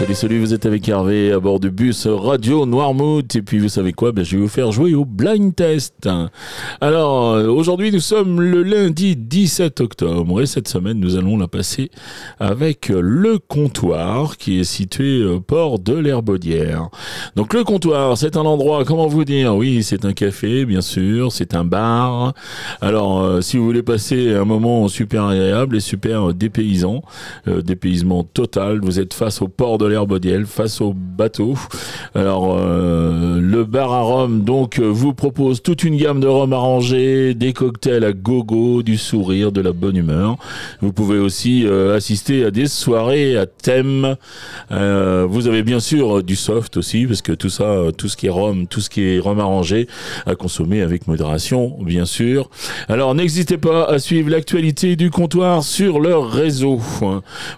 Salut, salut, vous êtes avec Hervé à bord du bus Radio Noirmouth. Et puis, vous savez quoi? Ben, Je vais vous faire jouer au blind test. Alors, euh, aujourd'hui, nous sommes le lundi 17 octobre. Et cette semaine, nous allons la passer avec le comptoir qui est situé au port de l'Herbaudière. Donc, le comptoir, c'est un endroit, comment vous dire? Oui, c'est un café, bien sûr. C'est un bar. Alors, euh, si vous voulez passer un moment super agréable et super dépaysant, euh, dépaysement total, vous êtes face au port de l'Herbaudière face au bateau. Alors euh, le bar à rhum donc euh, vous propose toute une gamme de rhum arrangés, des cocktails à gogo, du sourire, de la bonne humeur. Vous pouvez aussi euh, assister à des soirées à thème. vous avez bien sûr du soft aussi parce que tout ça, tout ce qui est rhum, tout ce qui est rhum arrangé à consommer avec modération bien sûr. Alors n'hésitez pas à suivre l'actualité du comptoir sur leur réseau.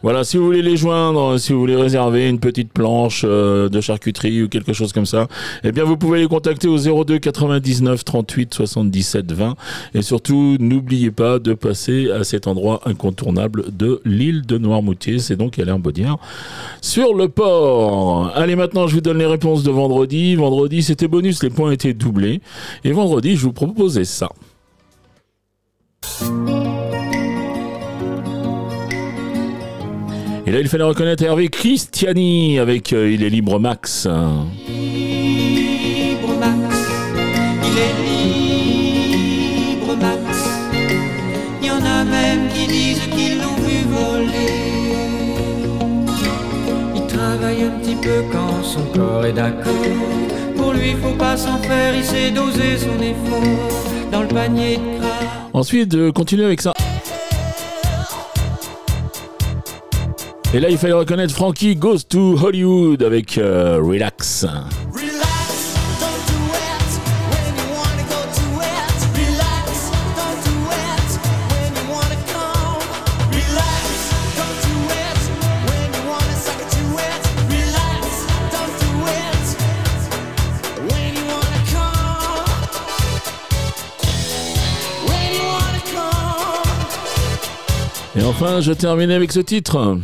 Voilà, si vous voulez les joindre, si vous voulez réserver une petite planche euh, de charcuterie ou quelque chose comme ça, eh bien vous pouvez les contacter au 02 99 38 77 20 et surtout n'oubliez pas de passer à cet endroit incontournable de l'île de Noirmoutier, c'est donc à l'Herbaudière sur le port. Allez maintenant je vous donne les réponses de vendredi. Vendredi c'était bonus, les points étaient doublés et vendredi je vous proposais ça. Et là, il fallait reconnaître Hervé Christiani avec euh, Il est libre Max. Libre Max, il est libre Max. Il y en a même qui disent qu'ils l'ont vu voler. Il travaille un petit peu quand son corps est d'accord. Pour lui, faut pas s'en faire, il sait doser son effort dans le panier de gras. Ensuite, de continuer avec ça. Et là, il fallait reconnaître Frankie Goes to Hollywood avec euh, Relax. Et enfin, je termine avec ce titre.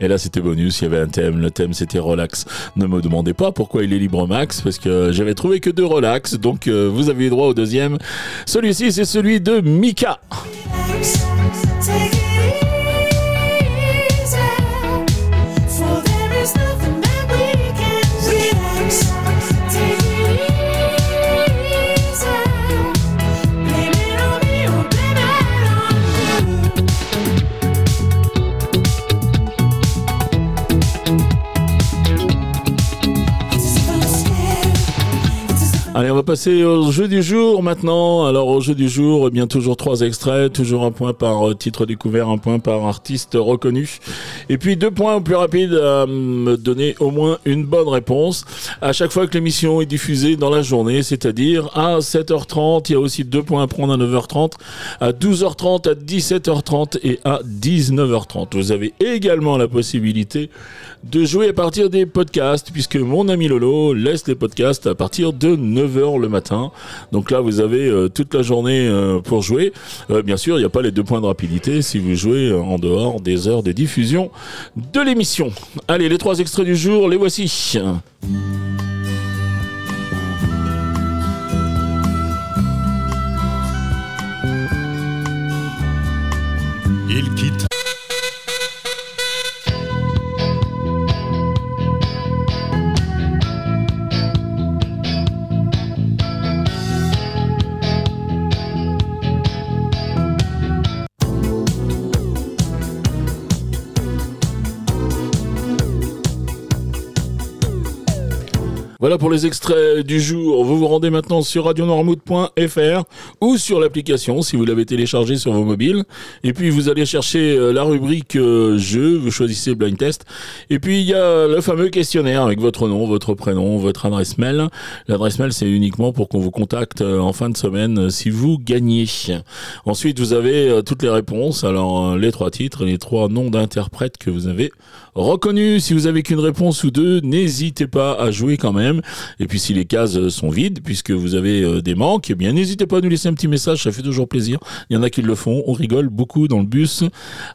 Et là, c'était bonus, il y avait un thème. Le thème, c'était relax. Ne me demandez pas pourquoi il est libre max, parce que j'avais trouvé que deux relax. Donc, euh, vous avez droit au deuxième. Celui-ci, c'est celui de Mika. Allez, on va passer au jeu du jour maintenant. Alors, au jeu du jour, eh bien, toujours trois extraits, toujours un point par euh, titre découvert, un point par artiste reconnu. Et puis, deux points au plus rapide à me donner au moins une bonne réponse. À chaque fois que l'émission est diffusée dans la journée, c'est-à-dire à 7h30, il y a aussi deux points à prendre à 9h30, à 12h30, à 17h30 et à 19h30. Vous avez également la possibilité de jouer à partir des podcasts, puisque mon ami Lolo laisse les podcasts à partir de 9h le matin. Donc là, vous avez euh, toute la journée euh, pour jouer. Euh, bien sûr, il n'y a pas les deux points de rapidité si vous jouez en dehors des heures de diffusion de l'émission. Allez, les trois extraits du jour, les voici. Voilà pour les extraits du jour. Vous vous rendez maintenant sur radionormouth.fr ou sur l'application si vous l'avez téléchargé sur vos mobiles. Et puis vous allez chercher euh, la rubrique euh, jeu, vous choisissez blind test. Et puis il y a le fameux questionnaire avec votre nom, votre prénom, votre adresse mail. L'adresse mail c'est uniquement pour qu'on vous contacte euh, en fin de semaine si vous gagnez. Ensuite vous avez toutes les réponses. Alors les trois titres, les trois noms d'interprètes que vous avez reconnus. Si vous avez qu'une réponse ou deux, n'hésitez pas à jouer quand même. Et puis si les cases euh, sont vides, puisque vous avez euh, des manques, eh bien n'hésitez pas à nous laisser un petit message, ça fait toujours plaisir. Il y en a qui le font, on rigole beaucoup dans le bus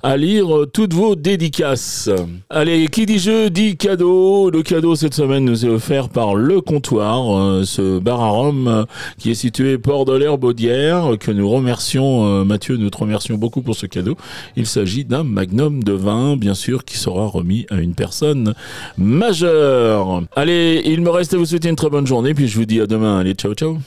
à lire euh, toutes vos dédicaces. Allez, qui dit jeu dit cadeau. Le cadeau cette semaine nous est offert par Le Comptoir, ce bar à Rome euh, qui est situé Port de l'Herbaudière, que nous remercions, Mathieu, nous te remercions beaucoup pour ce cadeau. Il s'agit d'un magnum de vin, bien sûr, qui sera remis à une personne majeure. Allez, il me reste vous souhaiter une très bonne journée, puis je vous dis à demain. Allez, ciao, ciao.